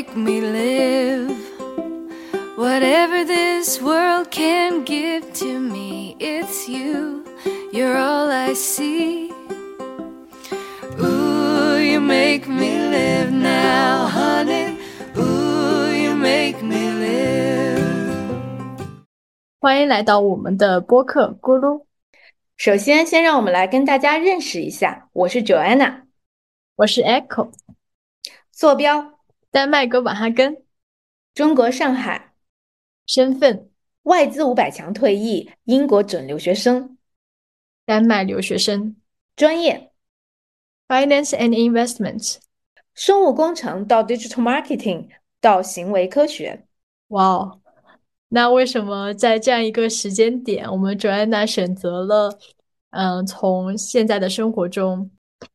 make me live. Whatever this world can give to me, it's you. You're all I see. Ooh, you make me live now, honey. Ooh, you make me live. 欢迎来到我们的播客咕噜，首先，先让我们来跟大家认识一下，我是 Joanna，我是 Echo，坐标丹麦哥本哈根，中国上海，身份。外资五百强退役，英国准留学生，丹麦留学生。专业，Finance and Investment。生物工程到 Digital Marketing 到行为科学。哇哦，那为什么在这样一个时间点，我们 Joanna 选择了，嗯，从现在的生活中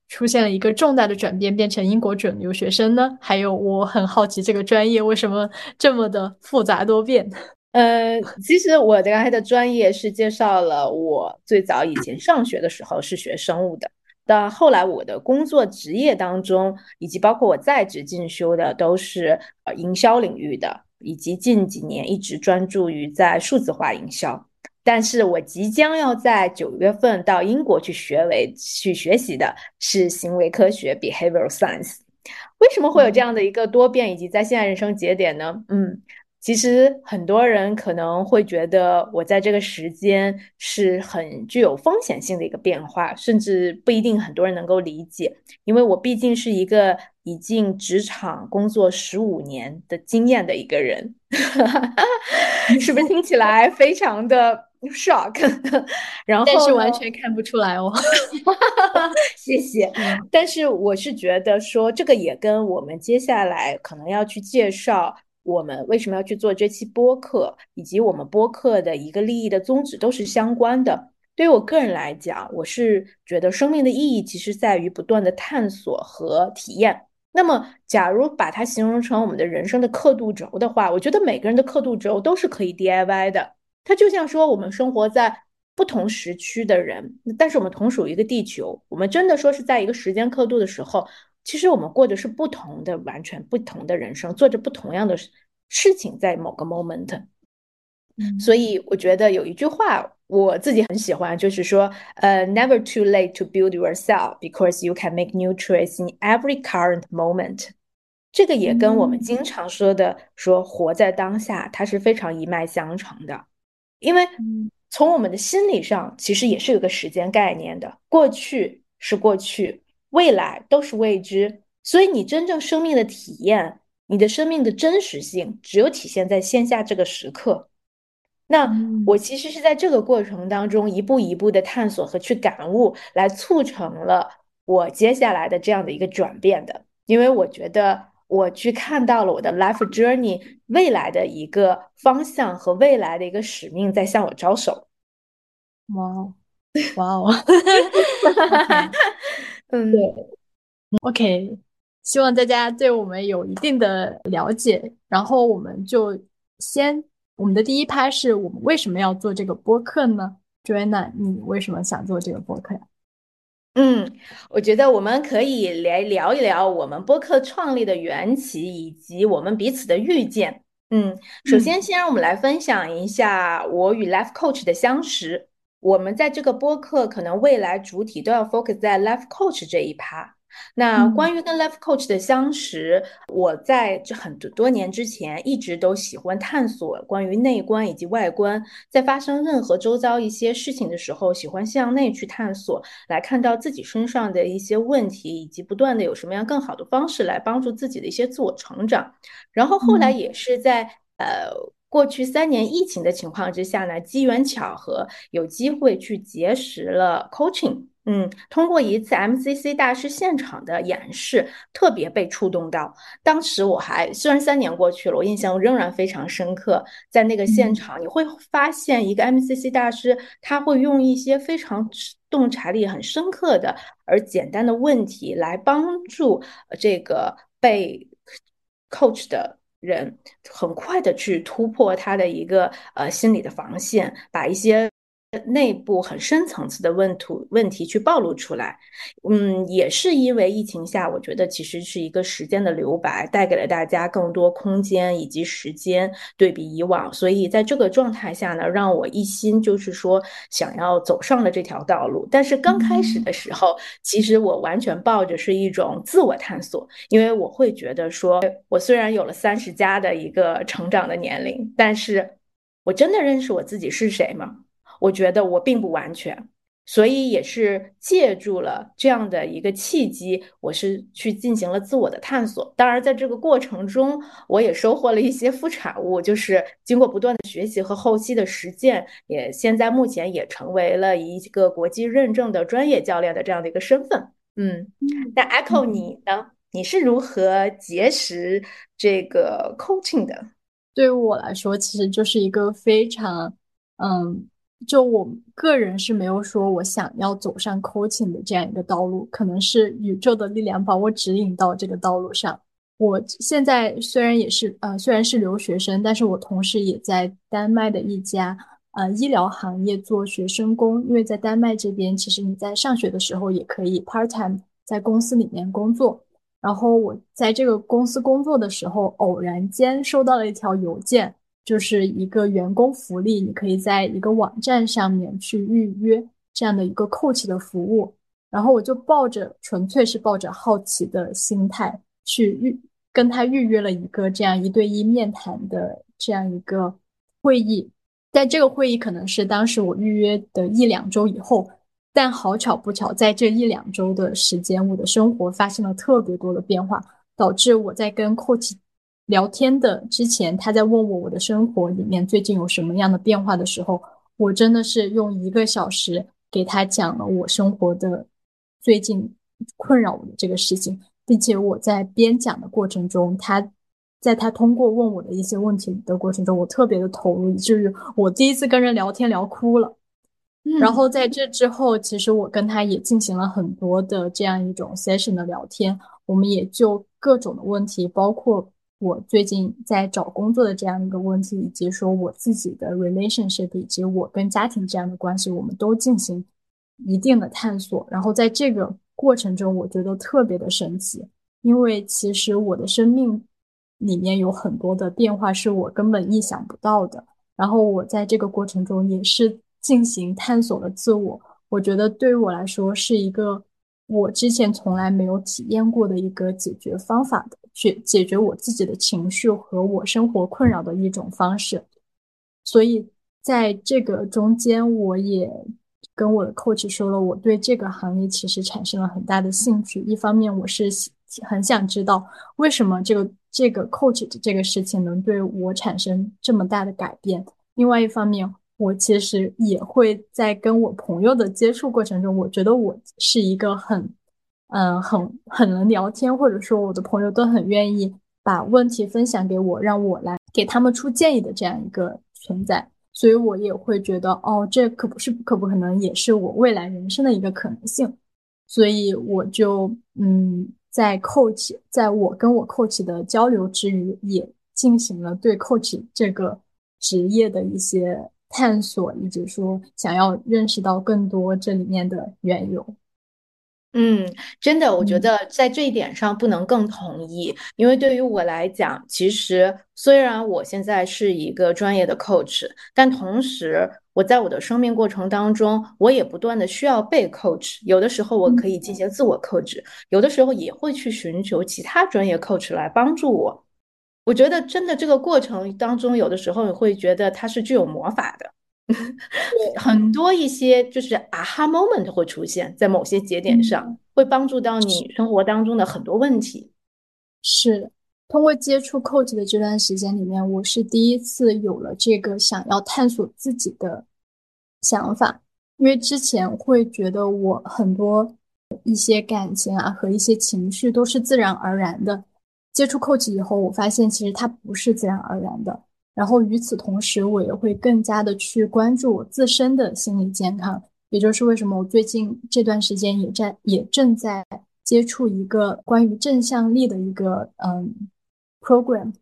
出现了一个重大的转变，变成英国准留学生呢？还有，我很好奇这个专业为什么这么的复杂多变？呃，其实我刚才的专业是介绍了我最早以前上学的时候是学生物的，但后来我的工作职业当中，以及包括我在职进修的都是呃营销领域的，以及近几年一直专注于在数字化营销。但是我即将要在九月份到英国去学为去学习的是行为科学 （behavioral science）。为什么会有这样的一个多变，以及在现在人生节点呢？嗯。其实很多人可能会觉得我在这个时间是很具有风险性的一个变化，甚至不一定很多人能够理解，因为我毕竟是一个已经职场工作十五年的经验的一个人，是不是听起来非常的 shock？然后但是完全看不出来哦，谢谢。但是我是觉得说这个也跟我们接下来可能要去介绍。我们为什么要去做这期播客，以及我们播客的一个利益的宗旨都是相关的。对于我个人来讲，我是觉得生命的意义其实在于不断的探索和体验。那么，假如把它形容成我们的人生的刻度轴的话，我觉得每个人的刻度轴都是可以 DIY 的。它就像说，我们生活在不同时区的人，但是我们同属一个地球。我们真的说是在一个时间刻度的时候。其实我们过的是不同的、完全不同的人生，做着不同样的事情，在某个 moment。所以我觉得有一句话我自己很喜欢，就是说，呃，never too late to build yourself because you can make new choices in every current moment。这个也跟我们经常说的说活在当下，它是非常一脉相承的。因为从我们的心理上，其实也是有个时间概念的，过去是过去。未来都是未知，所以你真正生命的体验，你的生命的真实性，只有体现在线下这个时刻。那我其实是在这个过程当中，一步一步的探索和去感悟，来促成了我接下来的这样的一个转变的。因为我觉得我去看到了我的 life journey 未来的一个方向和未来的一个使命在向我招手。哇哦，哇哦！嗯，对，OK，希望大家对我们有一定的了解，然后我们就先，我们的第一拍是我们为什么要做这个播客呢？Joanna，你为什么想做这个播客呀？嗯，我觉得我们可以来聊一聊我们播客创立的缘起，以及我们彼此的遇见。嗯，首先先让我们来分享一下我与 Life Coach 的相识。我们在这个播客可能未来主体都要 focus 在 life coach 这一趴。那关于跟 life coach 的相识，我在这很多多年之前一直都喜欢探索关于内观以及外观，在发生任何周遭一些事情的时候，喜欢向内去探索，来看到自己身上的一些问题，以及不断的有什么样更好的方式来帮助自己的一些自我成长。然后后来也是在呃。过去三年疫情的情况之下呢，机缘巧合有机会去结识了 coaching，嗯，通过一次 MCC 大师现场的演示，特别被触动到。当时我还虽然三年过去了，我印象仍然非常深刻。在那个现场，你会发现一个 MCC 大师，他会用一些非常洞察力很深刻的而简单的问题来帮助这个被 coach 的。人很快的去突破他的一个呃心理的防线，把一些内部很深层次的问题问题去暴露出来。嗯，也是因为疫情下，我觉得其实是一个时间的留白，带给了大家更多空间以及时间，对比以往。所以在这个状态下呢，让我一心就是说想要走上了这条道路。但是刚开始的时候，其实我完全抱着是一种自我探索，因为我会觉得说，我虽然有了三十加的一个成长的年龄，但是。我真的认识我自己是谁吗？我觉得我并不完全，所以也是借助了这样的一个契机，我是去进行了自我的探索。当然，在这个过程中，我也收获了一些副产物，就是经过不断的学习和后期的实践，也现在目前也成为了一个国际认证的专业教练的这样的一个身份。嗯，那 Echo 你呢？你是如何结识这个 coaching 的？对于我来说，其实就是一个非常，嗯，就我个人是没有说我想要走上 coaching 的这样一个道路，可能是宇宙的力量把我指引到这个道路上。我现在虽然也是，呃，虽然是留学生，但是我同时也在丹麦的一家，呃，医疗行业做学生工，因为在丹麦这边，其实你在上学的时候也可以 part time 在公司里面工作。然后我在这个公司工作的时候，偶然间收到了一条邮件，就是一个员工福利，你可以在一个网站上面去预约这样的一个 coach 的服务。然后我就抱着纯粹是抱着好奇的心态去预跟他预约了一个这样一对一面谈的这样一个会议。但这个会议可能是当时我预约的一两周以后。但好巧不巧，在这一两周的时间，我的生活发生了特别多的变化，导致我在跟 coach 聊天的之前，他在问我我的生活里面最近有什么样的变化的时候，我真的是用一个小时给他讲了我生活的最近困扰我的这个事情，并且我在边讲的过程中，他在他通过问我的一些问题的过程中，我特别的投入，以至于我第一次跟人聊天聊哭了。然后在这之后，其实我跟他也进行了很多的这样一种 session 的聊天，我们也就各种的问题，包括我最近在找工作的这样一个问题，以及说我自己的 relationship，以及我跟家庭这样的关系，我们都进行一定的探索。然后在这个过程中，我觉得特别的神奇，因为其实我的生命里面有很多的变化是我根本意想不到的。然后我在这个过程中也是。进行探索了自我，我觉得对于我来说是一个我之前从来没有体验过的一个解决方法的解解决我自己的情绪和我生活困扰的一种方式。所以在这个中间，我也跟我的 coach 说了，我对这个行业其实产生了很大的兴趣。一方面，我是很想知道为什么这个这个 coach 的这个事情能对我产生这么大的改变。另外一方面，我其实也会在跟我朋友的接触过程中，我觉得我是一个很，嗯，很很能聊天，或者说我的朋友都很愿意把问题分享给我，让我来给他们出建议的这样一个存在，所以我也会觉得，哦，这可不是可不可能，也是我未来人生的一个可能性，所以我就，嗯，在 coach，在我跟我 coach 的交流之余，也进行了对 coach 这个职业的一些。探索，以及说想要认识到更多这里面的缘由。嗯，真的，我觉得在这一点上不能更同意。因为对于我来讲，其实虽然我现在是一个专业的 coach，但同时我在我的生命过程当中，我也不断的需要被 coach。有的时候我可以进行自我 coach，有的时候也会去寻求其他专业 coach 来帮助我。我觉得真的这个过程当中，有的时候你会觉得它是具有魔法的，很多一些就是 aha moment 会出现在某些节点上，会帮助到你生活当中的很多问题。是通过接触 coach 的这段时间里面，我是第一次有了这个想要探索自己的想法，因为之前会觉得我很多一些感情啊和一些情绪都是自然而然的。接触 coach 以后，我发现其实它不是自然而然的。然后与此同时，我也会更加的去关注我自身的心理健康。也就是为什么我最近这段时间也在也正在接触一个关于正向力的一个嗯 program。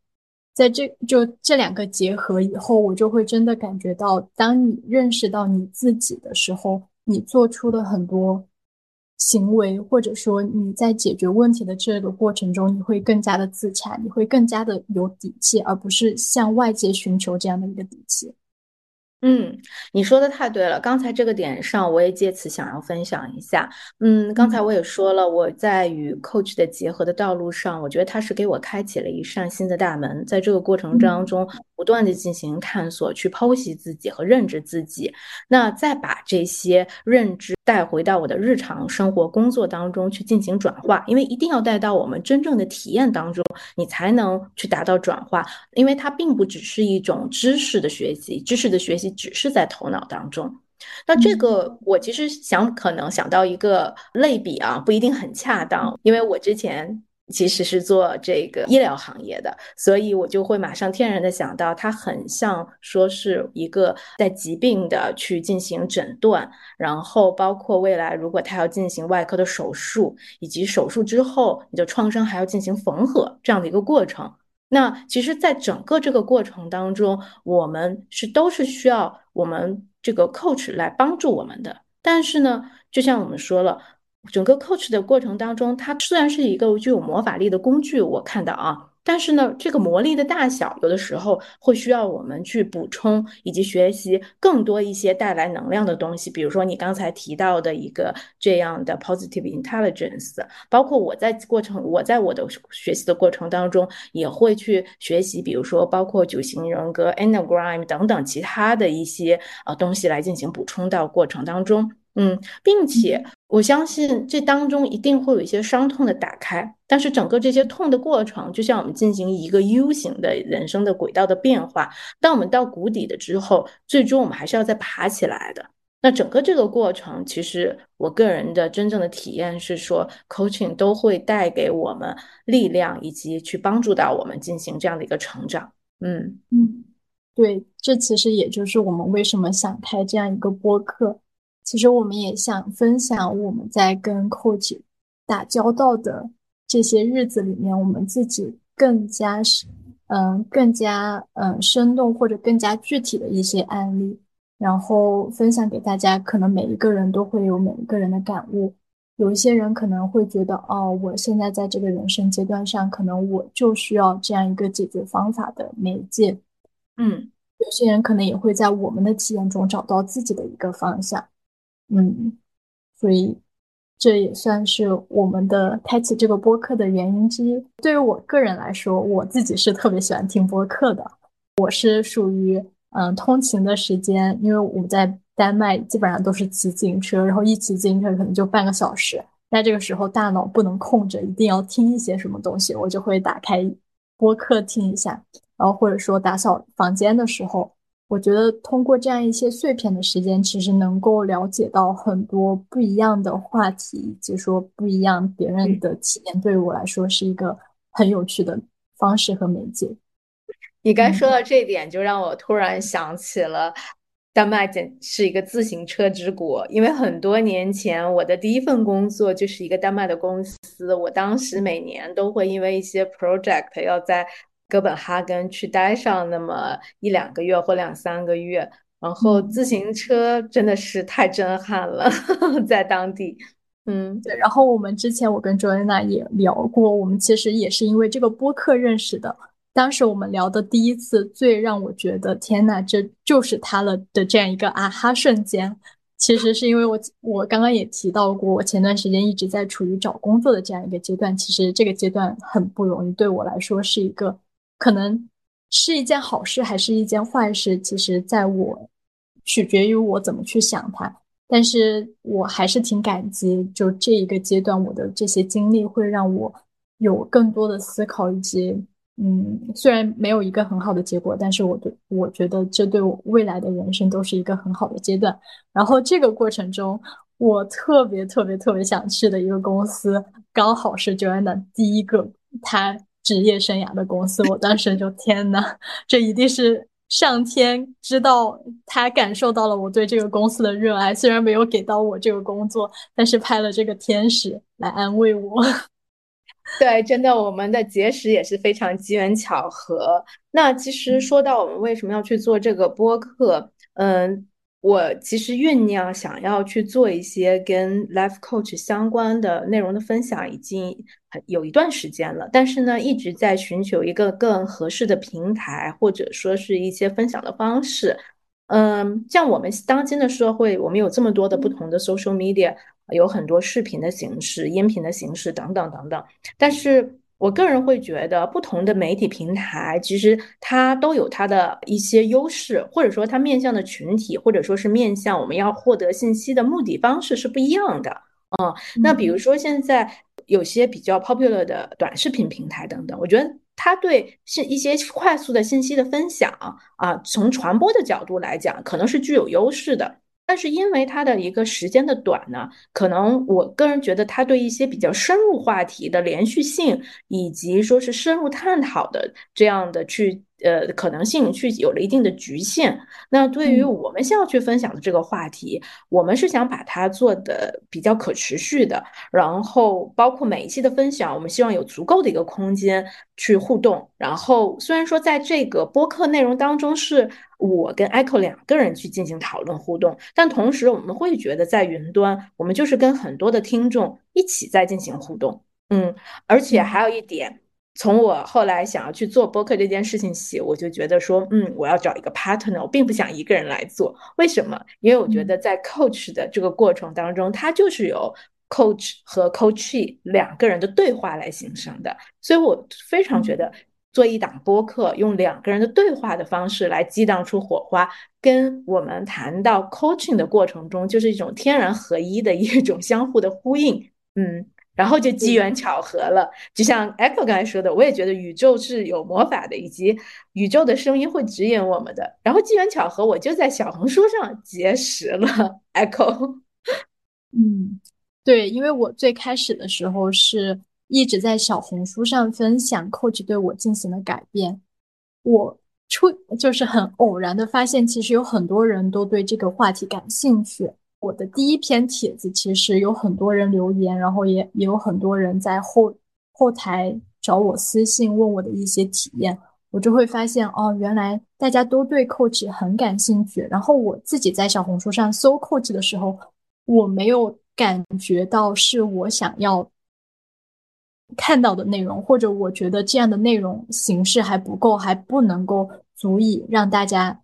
在这就这两个结合以后，我就会真的感觉到，当你认识到你自己的时候，你做出的很多行为，或者说你在解决问题的这个过程中，你会更加的自洽，你会更加的有底气，而不是向外界寻求这样的一个底气。嗯，你说的太对了。刚才这个点上，我也借此想要分享一下。嗯，刚才我也说了，我在与 coach 的结合的道路上，我觉得他是给我开启了一扇新的大门。在这个过程当中，不断的进行探索，去剖析自己和认知自己，那再把这些认知带回到我的日常生活、工作当中去进行转化。因为一定要带到我们真正的体验当中，你才能去达到转化。因为它并不只是一种知识的学习，知识的学习。只是在头脑当中，那这个我其实想可能想到一个类比啊，不一定很恰当，因为我之前其实是做这个医疗行业的，所以我就会马上天然的想到，它很像说是一个在疾病的去进行诊断，然后包括未来如果他要进行外科的手术，以及手术之后你的创伤还要进行缝合这样的一个过程。那其实，在整个这个过程当中，我们是都是需要我们这个 coach 来帮助我们的。但是呢，就像我们说了，整个 coach 的过程当中，它虽然是一个具有魔法力的工具，我看到啊。但是呢，这个魔力的大小，有的时候会需要我们去补充以及学习更多一些带来能量的东西。比如说你刚才提到的一个这样的 positive intelligence，包括我在过程，我在我的学习的过程当中也会去学习，比如说包括九型人格 Enneagram 等等其他的一些呃东西来进行补充到过程当中。嗯，并且我相信这当中一定会有一些伤痛的打开，但是整个这些痛的过程，就像我们进行一个 U 型的人生的轨道的变化。当我们到谷底的之后，最终我们还是要再爬起来的。那整个这个过程，其实我个人的真正的体验是说，coaching 都会带给我们力量，以及去帮助到我们进行这样的一个成长。嗯嗯，对，这其实也就是我们为什么想开这样一个播客。其实我们也想分享我们在跟 coach 打交道的这些日子里面，我们自己更加是嗯更加嗯生动或者更加具体的一些案例，然后分享给大家。可能每一个人都会有每一个人的感悟。有一些人可能会觉得，哦，我现在在这个人生阶段上，可能我就需要这样一个解决方法的媒介。嗯，有些人可能也会在我们的体验中找到自己的一个方向。嗯，所以这也算是我们的开启这个播客的原因之一。对于我个人来说，我自己是特别喜欢听播客的。我是属于嗯，通勤的时间，因为我们在丹麦基本上都是骑自行车，然后一骑自行车可能就半个小时。那这个时候大脑不能空着，一定要听一些什么东西，我就会打开播客听一下，然后或者说打扫房间的时候。我觉得通过这样一些碎片的时间，其实能够了解到很多不一样的话题，以及说不一样别人的体验。对于我来说，是一个很有趣的方式和媒介。你刚说到这一点，就让我突然想起了丹麦简是一个自行车之国。因为很多年前，我的第一份工作就是一个丹麦的公司，我当时每年都会因为一些 project 要在。哥本哈根去待上那么一两个月或两三个月，然后自行车真的是太震撼了，在当地。嗯，对。然后我们之前我跟周安娜也聊过，我们其实也是因为这个播客认识的。当时我们聊的第一次，最让我觉得天呐，这就是他了的这样一个啊哈瞬间，其实是因为我我刚刚也提到过，我前段时间一直在处于找工作的这样一个阶段。其实这个阶段很不容易，对我来说是一个。可能是一件好事，还是一件坏事？其实，在我取决于我怎么去想它。但是我还是挺感激，就这一个阶段，我的这些经历会让我有更多的思考，以及嗯，虽然没有一个很好的结果，但是我对我觉得这对我未来的人生都是一个很好的阶段。然后这个过程中，我特别特别特别想去的一个公司，刚好是 Joanna 第一个他。职业生涯的公司，我当时就天呐，这一定是上天知道他感受到了我对这个公司的热爱，虽然没有给到我这个工作，但是派了这个天使来安慰我。对，真的，我们的结识也是非常机缘巧合。那其实说到我们为什么要去做这个播客，嗯，我其实酝酿想要去做一些跟 life coach 相关的内容的分享，已经很有一段时间了。但是呢，一直在寻求一个更合适的平台，或者说是一些分享的方式。嗯，像我们当今的社会，我们有这么多的不同的 social media。有很多视频的形式、音频的形式等等等等，但是我个人会觉得，不同的媒体平台其实它都有它的一些优势，或者说它面向的群体，或者说是面向我们要获得信息的目的方式是不一样的。嗯，那比如说现在有些比较 popular 的短视频平台等等，我觉得它对信一些快速的信息的分享啊，从传播的角度来讲，可能是具有优势的。但是因为它的一个时间的短呢，可能我个人觉得它对一些比较深入话题的连续性，以及说是深入探讨的这样的去。呃，可能性去有了一定的局限。那对于我们现在去分享的这个话题，我们是想把它做的比较可持续的。然后，包括每一期的分享，我们希望有足够的一个空间去互动。然后，虽然说在这个播客内容当中是我跟 Echo 两个人去进行讨论互动，但同时我们会觉得在云端，我们就是跟很多的听众一起在进行互动。嗯，而且还有一点。从我后来想要去做播客这件事情起，我就觉得说，嗯，我要找一个 partner，我并不想一个人来做。为什么？因为我觉得在 coach 的这个过程当中，它就是由 coach 和 coachee 两个人的对话来形成的。所以我非常觉得做一档播客，用两个人的对话的方式来激荡出火花，跟我们谈到 coaching 的过程中，就是一种天然合一的一种相互的呼应。嗯。然后就机缘巧合了，就像 Echo 刚才说的，我也觉得宇宙是有魔法的，以及宇宙的声音会指引我们的。然后机缘巧合，我就在小红书上结识了 Echo。嗯，对，因为我最开始的时候是一直在小红书上分享 Coach 对我进行的改变，我出就是很偶然的发现，其实有很多人都对这个话题感兴趣。我的第一篇帖子其实有很多人留言，然后也也有很多人在后后台找我私信问我的一些体验，我就会发现哦，原来大家都对 Coach 很感兴趣。然后我自己在小红书上搜 Coach 的时候，我没有感觉到是我想要看到的内容，或者我觉得这样的内容形式还不够，还不能够足以让大家。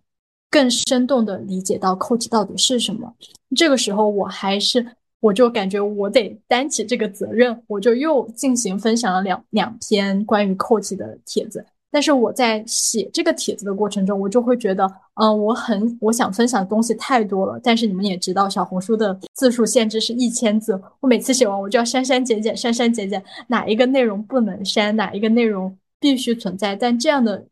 更生动的理解到 coach 到底是什么，这个时候我还是我就感觉我得担起这个责任，我就又进行分享了两两篇关于 coach 的帖子。但是我在写这个帖子的过程中，我就会觉得，嗯，我很我想分享的东西太多了。但是你们也知道，小红书的字数限制是一千字，我每次写完我就要删删减减，删删减减，哪一个内容不能删，哪一个内容必须存在。但这样的。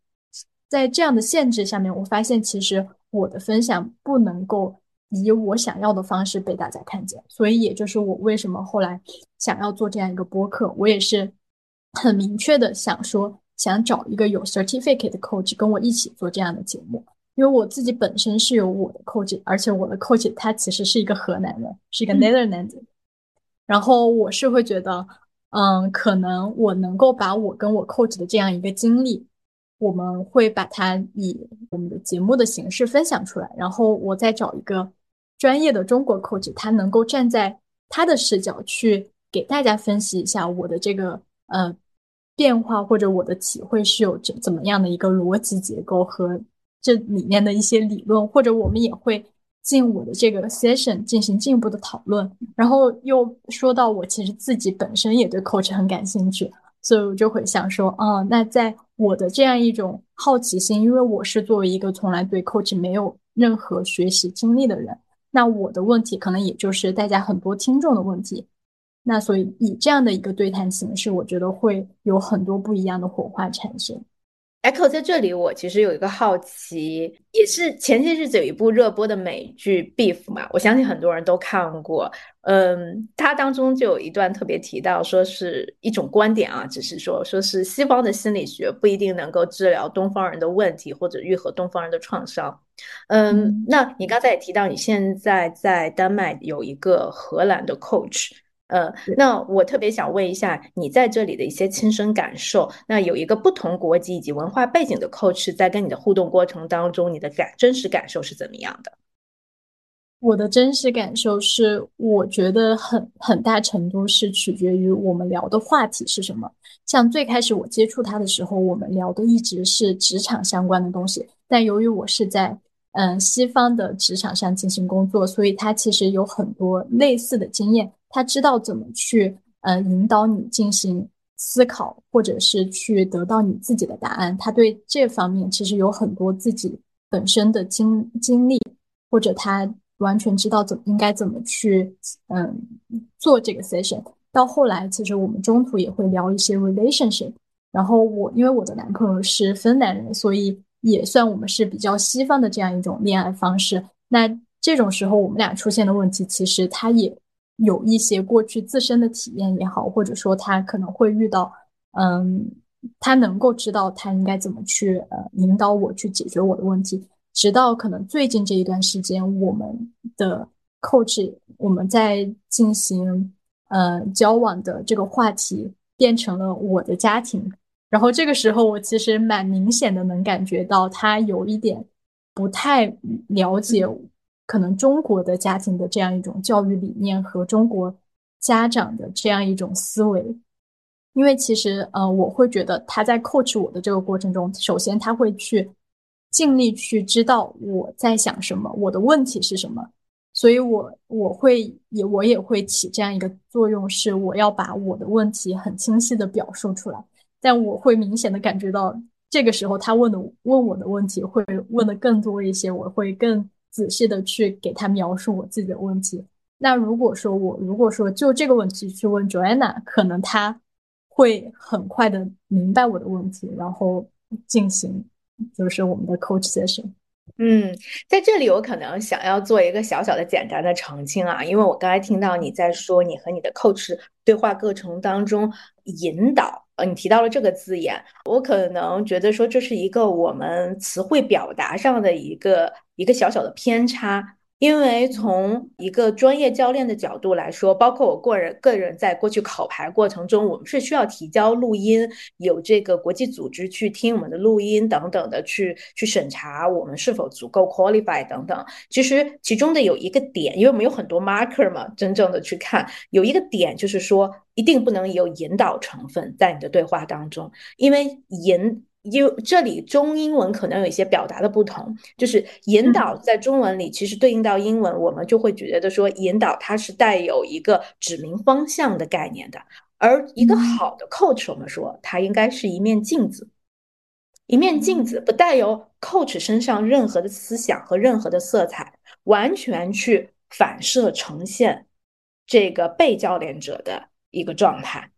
在这样的限制下面，我发现其实我的分享不能够以我想要的方式被大家看见，所以也就是我为什么后来想要做这样一个播客，我也是很明确的想说，想找一个有 certificate 的 coach 跟我一起做这样的节目，因为我自己本身是有我的 coach，而且我的 coach 他其实是一个河南人，是一个 Netherlands，然后我是会觉得，嗯，可能我能够把我跟我 coach 的这样一个经历。我们会把它以我们的节目的形式分享出来，然后我再找一个专业的中国 coach，他能够站在他的视角去给大家分析一下我的这个呃变化或者我的体会是有怎怎么样的一个逻辑结构和这里面的一些理论，或者我们也会进我的这个 session 进行进一步的讨论，然后又说到我其实自己本身也对 coach 很感兴趣。所以我就会想说，哦，那在我的这样一种好奇心，因为我是作为一个从来对 coach 没有任何学习经历的人，那我的问题可能也就是大家很多听众的问题。那所以以这样的一个对谈形式，我觉得会有很多不一样的火花产生。Echo 在这里，我其实有一个好奇，也是前些日子有一部热播的美剧《Beef》嘛，我相信很多人都看过。嗯，它当中就有一段特别提到，说是一种观点啊，只是说说是西方的心理学不一定能够治疗东方人的问题或者愈合东方人的创伤。嗯，那你刚才也提到，你现在在丹麦有一个荷兰的 coach，嗯，那我特别想问一下你在这里的一些亲身感受。那有一个不同国籍以及文化背景的 coach 在跟你的互动过程当中，你的感真实感受是怎么样的？我的真实感受是，我觉得很很大程度是取决于我们聊的话题是什么。像最开始我接触他的时候，我们聊的一直是职场相关的东西。但由于我是在嗯西方的职场上进行工作，所以他其实有很多类似的经验。他知道怎么去呃引导你进行思考，或者是去得到你自己的答案。他对这方面其实有很多自己本身的经经历，或者他。完全知道怎应该怎么去嗯做这个 session。到后来，其实我们中途也会聊一些 relationship。然后我因为我的男朋友是芬兰人，所以也算我们是比较西方的这样一种恋爱方式。那这种时候，我们俩出现的问题，其实他也有一些过去自身的体验也好，或者说他可能会遇到嗯，他能够知道他应该怎么去呃引导我去解决我的问题。直到可能最近这一段时间，我们的 coach 我们在进行呃交往的这个话题变成了我的家庭，然后这个时候我其实蛮明显的能感觉到他有一点不太了解可能中国的家庭的这样一种教育理念和中国家长的这样一种思维，因为其实呃我会觉得他在 coach 我的这个过程中，首先他会去。尽力去知道我在想什么，我的问题是什么，所以我我会也我也会起这样一个作用，是我要把我的问题很清晰的表述出来。但我会明显的感觉到，这个时候他问的问我的问题会问的更多一些，我会更仔细的去给他描述我自己的问题。那如果说我如果说就这个问题去问 Joanna，可能他会很快的明白我的问题，然后进行。就是我们的 coach session。嗯，在这里我可能想要做一个小小的简单的澄清啊，因为我刚才听到你在说你和你的 coach 对话过程当中引导，呃，你提到了这个字眼，我可能觉得说这是一个我们词汇表达上的一个一个小小的偏差。因为从一个专业教练的角度来说，包括我个人个人在过去考牌过程中，我们是需要提交录音，有这个国际组织去听我们的录音等等的，去去审查我们是否足够 qualify 等等。其实其中的有一个点，因为我们有很多 marker 嘛，真正的去看，有一个点就是说，一定不能有引导成分在你的对话当中，因为引。因为这里中英文可能有一些表达的不同，就是引导在中文里其实对应到英文，我们就会觉得说引导它是带有一个指明方向的概念的，而一个好的 coach，我们说它应该是一面镜子，一面镜子不带有 coach 身上任何的思想和任何的色彩，完全去反射呈现这个被教练者的一个状态。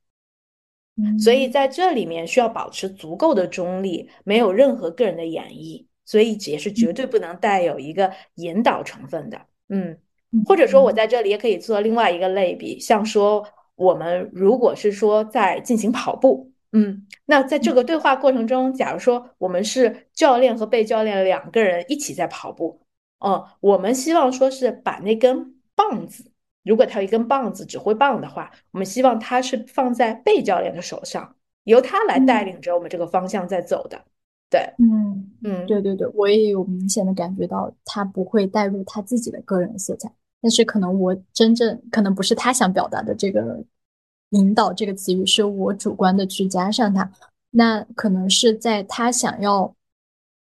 所以在这里面需要保持足够的中立，没有任何个人的演绎，所以也是绝对不能带有一个引导成分的。嗯，或者说我在这里也可以做另外一个类比，像说我们如果是说在进行跑步，嗯，那在这个对话过程中，假如说我们是教练和被教练两个人一起在跑步，嗯，我们希望说是把那根棒子。如果他有一根棒子，指挥棒的话，我们希望他是放在被教练的手上，由他来带领着我们这个方向在走的。对，嗯嗯，对对对，我也有明显的感觉到他不会带入他自己的个人色彩，但是可能我真正可能不是他想表达的这个引导这个词语，是我主观的去加上他，那可能是在他想要。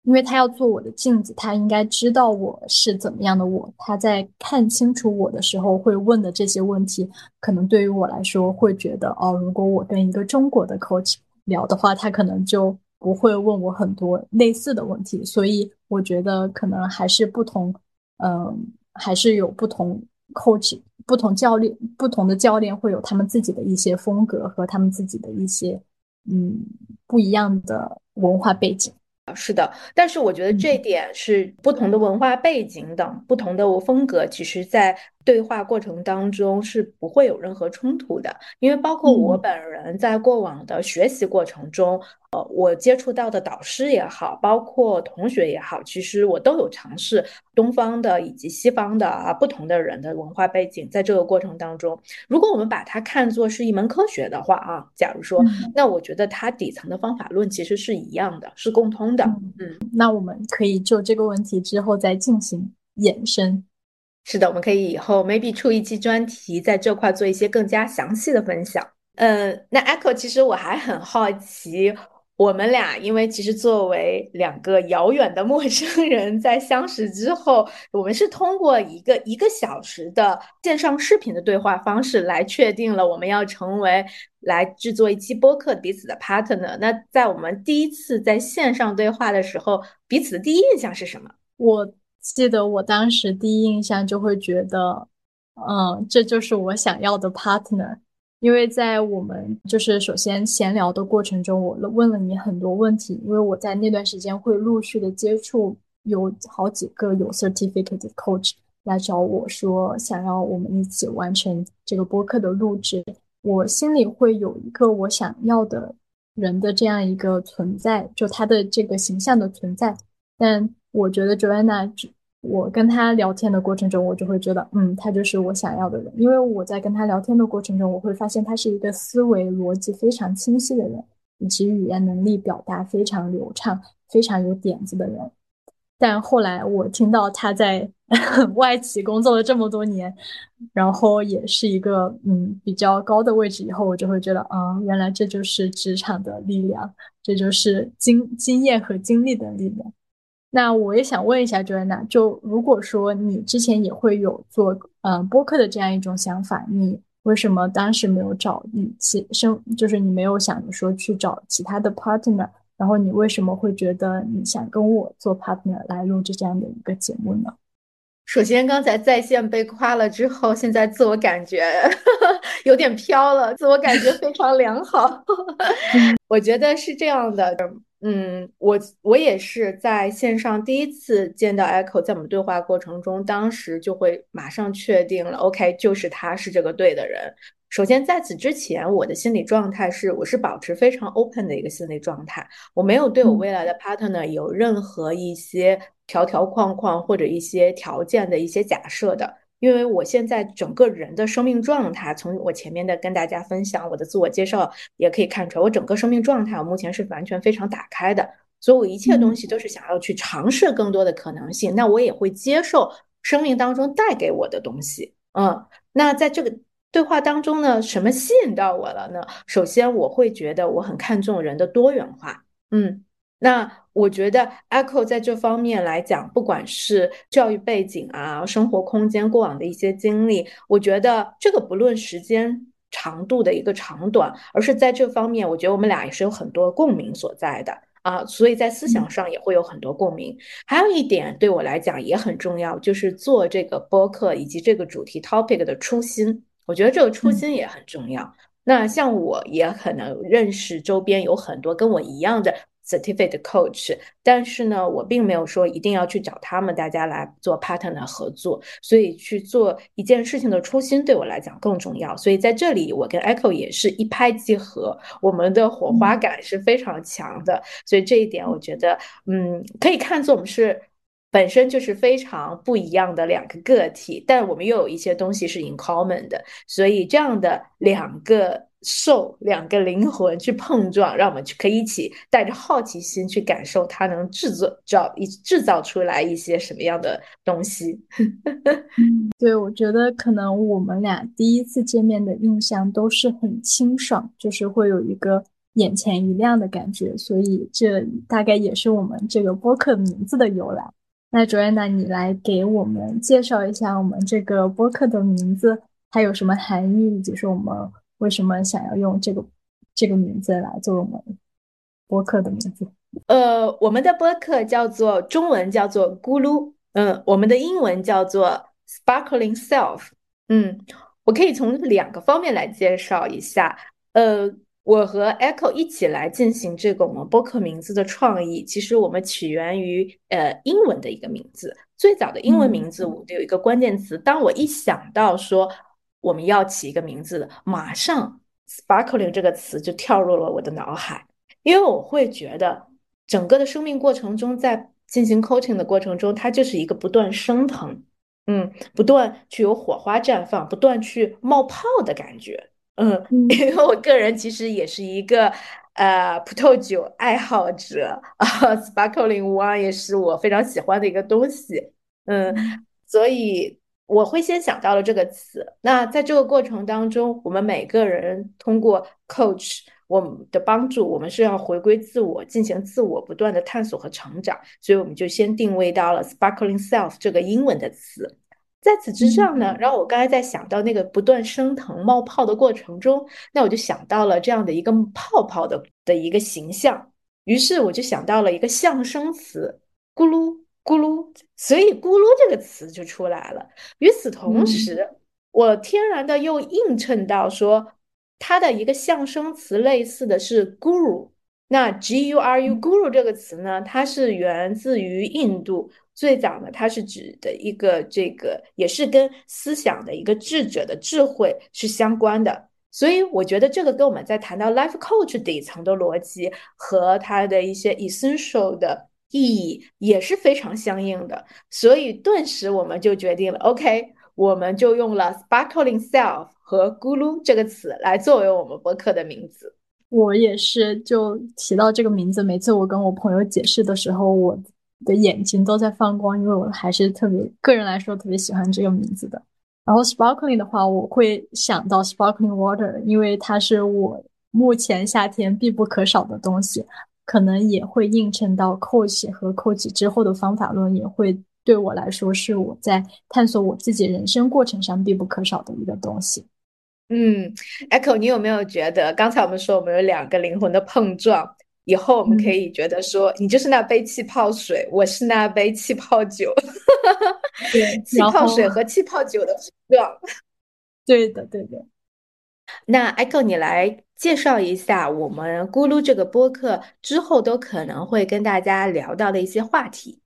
因为他要做我的镜子，他应该知道我是怎么样的我。他在看清楚我的时候会问的这些问题，可能对于我来说会觉得哦，如果我跟一个中国的 coach 聊的话，他可能就不会问我很多类似的问题。所以我觉得可能还是不同，嗯，还是有不同 coach、不同教练、不同的教练会有他们自己的一些风格和他们自己的一些嗯不一样的文化背景。是的，但是我觉得这点是不同的文化背景等不同的风格，其实在对话过程当中是不会有任何冲突的，因为包括我本人在过往的学习过程中，呃，我接触到的导师也好，包括同学也好，其实我都有尝试东方的以及西方的啊不同的人的文化背景，在这个过程当中，如果我们把它看作是一门科学的话啊，假如说，那我觉得它底层的方法论其实是一样的，是共通的。嗯，那我们可以就这个问题之后再进行延伸。是的，我们可以以后 maybe 出一期专题，在这块做一些更加详细的分享。嗯，那 Echo，其实我还很好奇，我们俩因为其实作为两个遥远的陌生人，在相识之后，我们是通过一个一个小时的线上视频的对话方式来确定了我们要成为来制作一期播客彼此的 partner。那在我们第一次在线上对话的时候，彼此的第一印象是什么？我。记得我当时第一印象就会觉得，嗯，这就是我想要的 partner。因为在我们就是首先闲聊的过程中，我问了你很多问题。因为我在那段时间会陆续的接触有好几个有 certificate coach 来找我说，想要我们一起完成这个播客的录制。我心里会有一个我想要的人的这样一个存在，就他的这个形象的存在。但我觉得 Joanna。我跟他聊天的过程中，我就会觉得，嗯，他就是我想要的人。因为我在跟他聊天的过程中，我会发现他是一个思维逻辑非常清晰的人，以及语言能力表达非常流畅、非常有点子的人。但后来我听到他在 外企工作了这么多年，然后也是一个嗯比较高的位置以后，我就会觉得，啊，原来这就是职场的力量，这就是经经验和经历的力量。那我也想问一下 Joanna，就如果说你之前也会有做嗯播客的这样一种想法，你为什么当时没有找你其生，就是你没有想着说去找其他的 partner，然后你为什么会觉得你想跟我做 partner 来录制这样的一个节目呢？首先，刚才在线被夸了之后，现在自我感觉 有点飘了，自我感觉非常良好。我觉得是这样的。嗯，我我也是在线上第一次见到 Echo，在我们对话过程中，当时就会马上确定了，OK，就是他是这个对的人。首先在此之前，我的心理状态是，我是保持非常 open 的一个心理状态，我没有对我未来的 partner 有任何一些条条框框或者一些条件的一些假设的。因为我现在整个人的生命状态，从我前面的跟大家分享我的自我介绍也可以看出来，我整个生命状态我目前是完全非常打开的，所以我一切东西都是想要去尝试更多的可能性。那我也会接受生命当中带给我的东西。嗯，那在这个对话当中呢，什么吸引到我了呢？首先，我会觉得我很看重人的多元化。嗯。那我觉得 Echo 在这方面来讲，不管是教育背景啊、生活空间、过往的一些经历，我觉得这个不论时间长度的一个长短，而是在这方面，我觉得我们俩也是有很多共鸣所在的啊，所以在思想上也会有很多共鸣。还有一点对我来讲也很重要，就是做这个播客以及这个主题 topic 的初心，我觉得这个初心也很重要。那像我也可能认识周边有很多跟我一样的。Certificate coach，但是呢，我并没有说一定要去找他们，大家来做 partner 合作。所以去做一件事情的初心对我来讲更重要。所以在这里，我跟 Echo 也是一拍即合，我们的火花感是非常强的。所以这一点，我觉得，嗯，可以看作我们是本身就是非常不一样的两个个体，但我们又有一些东西是 in common 的。所以这样的两个。受两个灵魂去碰撞，让我们去可以一起带着好奇心去感受它能制作造一制造出来一些什么样的东西。对，我觉得可能我们俩第一次见面的印象都是很清爽，就是会有一个眼前一亮的感觉，所以这大概也是我们这个播客名字的由来。那 Joanna，你来给我们介绍一下我们这个播客的名字，它有什么含义，以及是我们。为什么想要用这个这个名字来做我们播客的名字？呃，我们的播客叫做中文叫做咕噜，嗯，我们的英文叫做 Sparkling Self，嗯，我可以从两个方面来介绍一下。呃，我和 Echo 一起来进行这个我们播客名字的创意。其实我们起源于呃英文的一个名字，最早的英文名字我有一个关键词。当我一想到说我们要起一个名字的，马上 “sparkling” 这个词就跳入了我的脑海，因为我会觉得整个的生命过程中，在进行 coaching 的过程中，它就是一个不断升腾，嗯，不断去有火花绽放，不断去冒泡的感觉。嗯，因为我个人其实也是一个呃葡萄酒爱好者啊，sparkling wine 也是我非常喜欢的一个东西。嗯，所以我会先想到了这个词。那在这个过程当中，我们每个人通过 coach 我们的帮助，我们是要回归自我，进行自我不断的探索和成长。所以我们就先定位到了 sparkling self 这个英文的词。在此之上呢，然后我刚才在想到那个不断升腾冒泡的过程中，那我就想到了这样的一个泡泡的的一个形象，于是我就想到了一个象声词“咕噜咕噜”，所以“咕噜”这个词就出来了。与此同时，我天然的又映衬到说，它的一个象声词类似的是 “guru”，那 “g u r u guru” 这个词呢，它是源自于印度。最早呢，它是指的一个这个，也是跟思想的一个智者的智慧是相关的，所以我觉得这个跟我们在谈到 life coach 底层的逻辑和它的一些 essential 的意义也是非常相应的，所以顿时我们就决定了，OK，我们就用了 sparkling self 和咕噜这个词来作为我们博客的名字。我也是，就提到这个名字，每次我跟我朋友解释的时候，我。的眼睛都在放光，因为我还是特别个人来说特别喜欢这个名字的。然后 sparkling 的话，我会想到 sparkling water，因为它是我目前夏天必不可少的东西。可能也会映衬到 coach 和 coach 之后的方法论，也会对我来说是我在探索我自己人生过程上必不可少的一个东西。嗯，Echo，你有没有觉得刚才我们说我们有两个灵魂的碰撞？以后我们可以觉得说，你就是那杯气泡水，我是那杯气泡酒，对，气泡水和气泡酒的碰撞。对的，对的。那 Echo，你来介绍一下我们咕噜这个播客之后都可能会跟大家聊到的一些话题。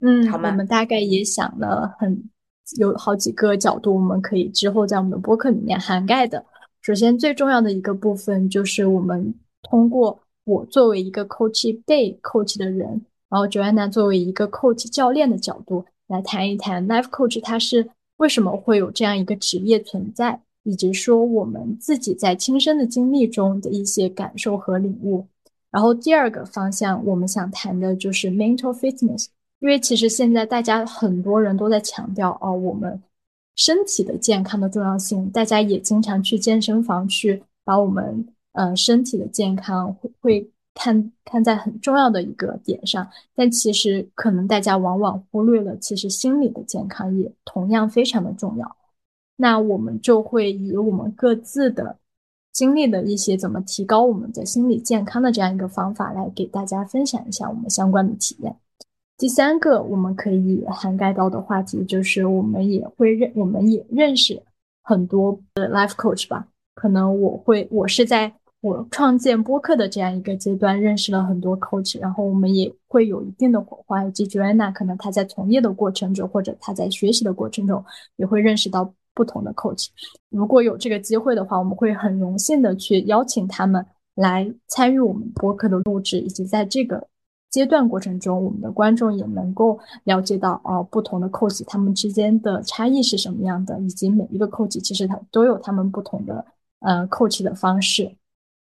嗯，好吗？我们大概也想了很有好几个角度，我们可以之后在我们的播客里面涵盖的。首先，最重要的一个部分就是我们通过。我作为一个 coach day coach 的人，然后 Joanna 作为一个 coach 教练的角度来谈一谈 life coach 它是为什么会有这样一个职业存在，以及说我们自己在亲身的经历中的一些感受和领悟。然后第二个方向我们想谈的就是 mental fitness，因为其实现在大家很多人都在强调哦，我们身体的健康的重要性，大家也经常去健身房去把我们。呃，身体的健康会会看看在很重要的一个点上，但其实可能大家往往忽略了，其实心理的健康也同样非常的重要。那我们就会以我们各自的经历的一些怎么提高我们的心理健康的这样一个方法来给大家分享一下我们相关的体验。第三个我们可以涵盖到的话题就是，我们也会认，我们也认识很多的 life coach 吧，可能我会我是在。我创建播客的这样一个阶段，认识了很多 coach，然后我们也会有一定的火花。以及 Joanna 可能他在从业的过程中，或者他在学习的过程中，也会认识到不同的 coach。如果有这个机会的话，我们会很荣幸的去邀请他们来参与我们播客的录制，以及在这个阶段过程中，我们的观众也能够了解到哦，不同的 coach 他们之间的差异是什么样的，以及每一个 coach 其实他都有他们不同的呃 coach 的方式。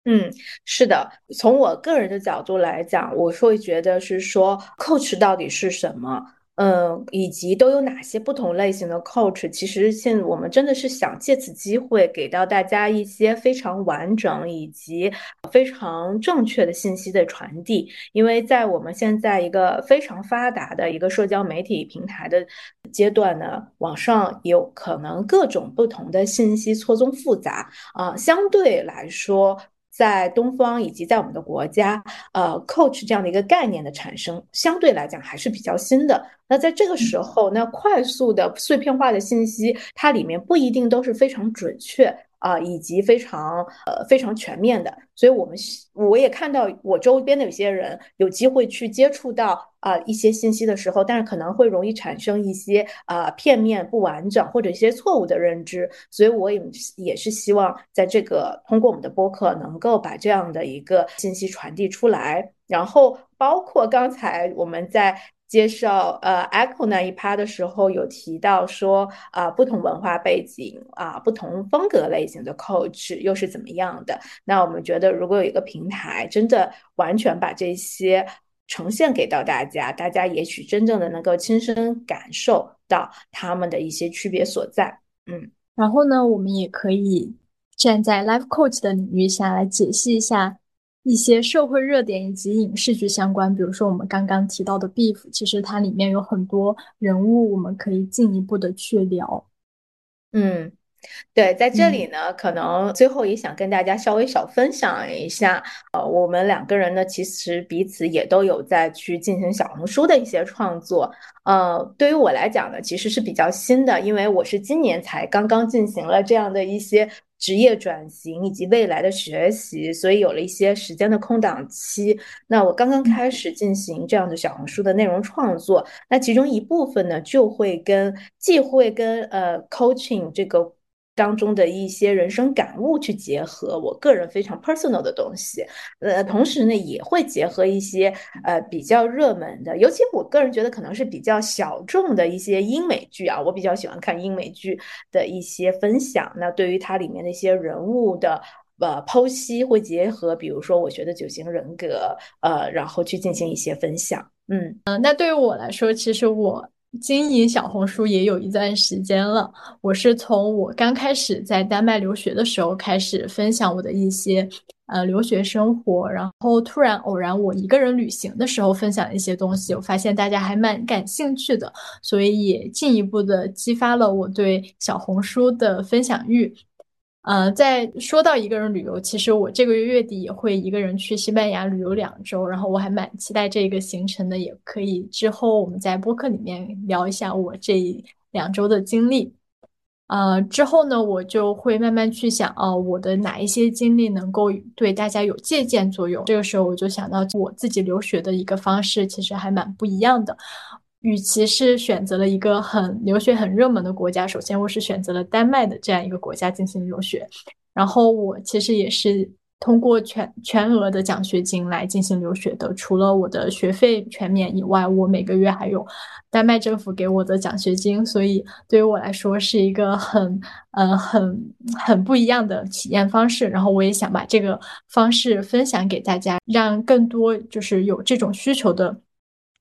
嗯，是的。从我个人的角度来讲，我会觉得是说，coach 到底是什么？嗯，以及都有哪些不同类型的 coach？其实现我们真的是想借此机会给到大家一些非常完整以及非常正确的信息的传递。因为在我们现在一个非常发达的一个社交媒体平台的阶段呢，网上有可能各种不同的信息错综复杂啊，相对来说。在东方以及在我们的国家，呃，coach 这样的一个概念的产生，相对来讲还是比较新的。那在这个时候，那快速的碎片化的信息，它里面不一定都是非常准确啊，以及非常呃非常全面的。所以，我们我也看到我周边的有些人有机会去接触到啊一些信息的时候，但是可能会容易产生一些啊片面、不完整或者一些错误的认知。所以，我也也是希望在这个通过我们的播客，能够把这样的一个信息传递出来。然后，包括刚才我们在。介绍呃，Echo 那一趴的时候有提到说啊，不同文化背景啊，不同风格类型的 coach 又是怎么样的？那我们觉得，如果有一个平台真的完全把这些呈现给到大家，大家也许真正的能够亲身感受到他们的一些区别所在。嗯，然后呢，我们也可以站在 Life Coach 的领域下来解析一下。一些社会热点以及影视剧相关，比如说我们刚刚提到的《Beef》，其实它里面有很多人物，我们可以进一步的去聊。嗯。对，在这里呢，可能最后也想跟大家稍微小分享一下，呃，我们两个人呢，其实彼此也都有在去进行小红书的一些创作。呃，对于我来讲呢，其实是比较新的，因为我是今年才刚刚进行了这样的一些职业转型以及未来的学习，所以有了一些时间的空档期。那我刚刚开始进行这样的小红书的内容创作，那其中一部分呢，就会跟既会跟呃 coaching 这个。当中的一些人生感悟去结合，我个人非常 personal 的东西，呃，同时呢也会结合一些呃比较热门的，尤其我个人觉得可能是比较小众的一些英美剧啊，我比较喜欢看英美剧的一些分享。那对于它里面的一些人物的呃剖析，会结合，比如说我学的九型人格，呃，然后去进行一些分享。嗯嗯，那对于我来说，其实我。经营小红书也有一段时间了，我是从我刚开始在丹麦留学的时候开始分享我的一些呃留学生活，然后突然偶然我一个人旅行的时候分享一些东西，我发现大家还蛮感兴趣的，所以也进一步的激发了我对小红书的分享欲。呃，在说到一个人旅游，其实我这个月月底也会一个人去西班牙旅游两周，然后我还蛮期待这个行程的，也可以之后我们在播客里面聊一下我这两周的经历。呃，之后呢，我就会慢慢去想，哦，我的哪一些经历能够对大家有借鉴作用？这个时候我就想到我自己留学的一个方式，其实还蛮不一样的。与其是选择了一个很留学很热门的国家，首先我是选择了丹麦的这样一个国家进行留学，然后我其实也是通过全全额的奖学金来进行留学的。除了我的学费全免以外，我每个月还有丹麦政府给我的奖学金，所以对于我来说是一个很呃很很不一样的体验方式。然后我也想把这个方式分享给大家，让更多就是有这种需求的。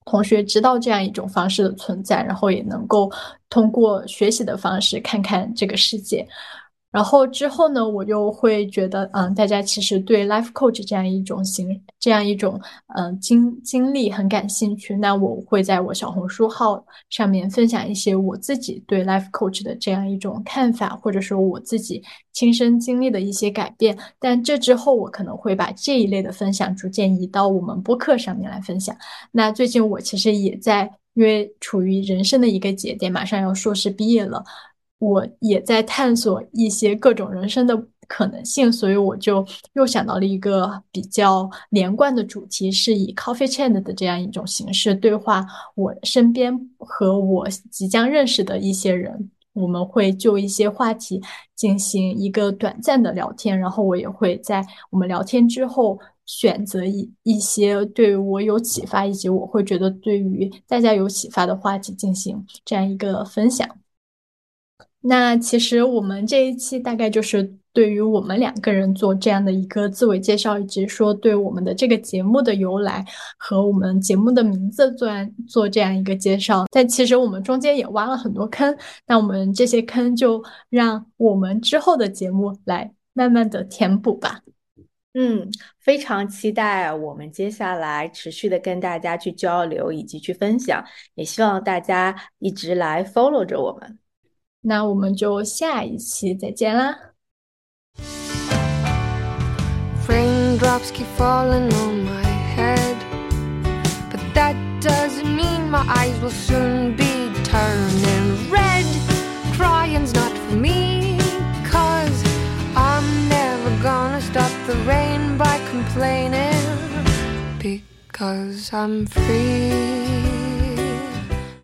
同学知道这样一种方式的存在，然后也能够通过学习的方式看看这个世界。然后之后呢，我就会觉得，嗯，大家其实对 life coach 这样一种形，这样一种，嗯，经经历很感兴趣。那我会在我小红书号上面分享一些我自己对 life coach 的这样一种看法，或者说我自己亲身经历的一些改变。但这之后，我可能会把这一类的分享逐渐移到我们播客上面来分享。那最近我其实也在，因为处于人生的一个节点，马上要硕士毕业了。我也在探索一些各种人生的可能性，所以我就又想到了一个比较连贯的主题，是以 coffee chat 的这样一种形式对话我身边和我即将认识的一些人，我们会就一些话题进行一个短暂的聊天，然后我也会在我们聊天之后选择一一些对我有启发以及我会觉得对于大家有启发的话题进行这样一个分享。那其实我们这一期大概就是对于我们两个人做这样的一个自我介绍，以及说对我们的这个节目的由来和我们节目的名字做做这样一个介绍。但其实我们中间也挖了很多坑，那我们这些坑就让我们之后的节目来慢慢的填补吧。嗯，非常期待我们接下来持续的跟大家去交流以及去分享，也希望大家一直来 follow 着我们。那我们就下一期再见啦。Raindrops keep falling on my head, but that doesn't mean my eyes will soon be turning red. Crying's not for me, cause I'm never gonna stop the rain by complaining because I'm free.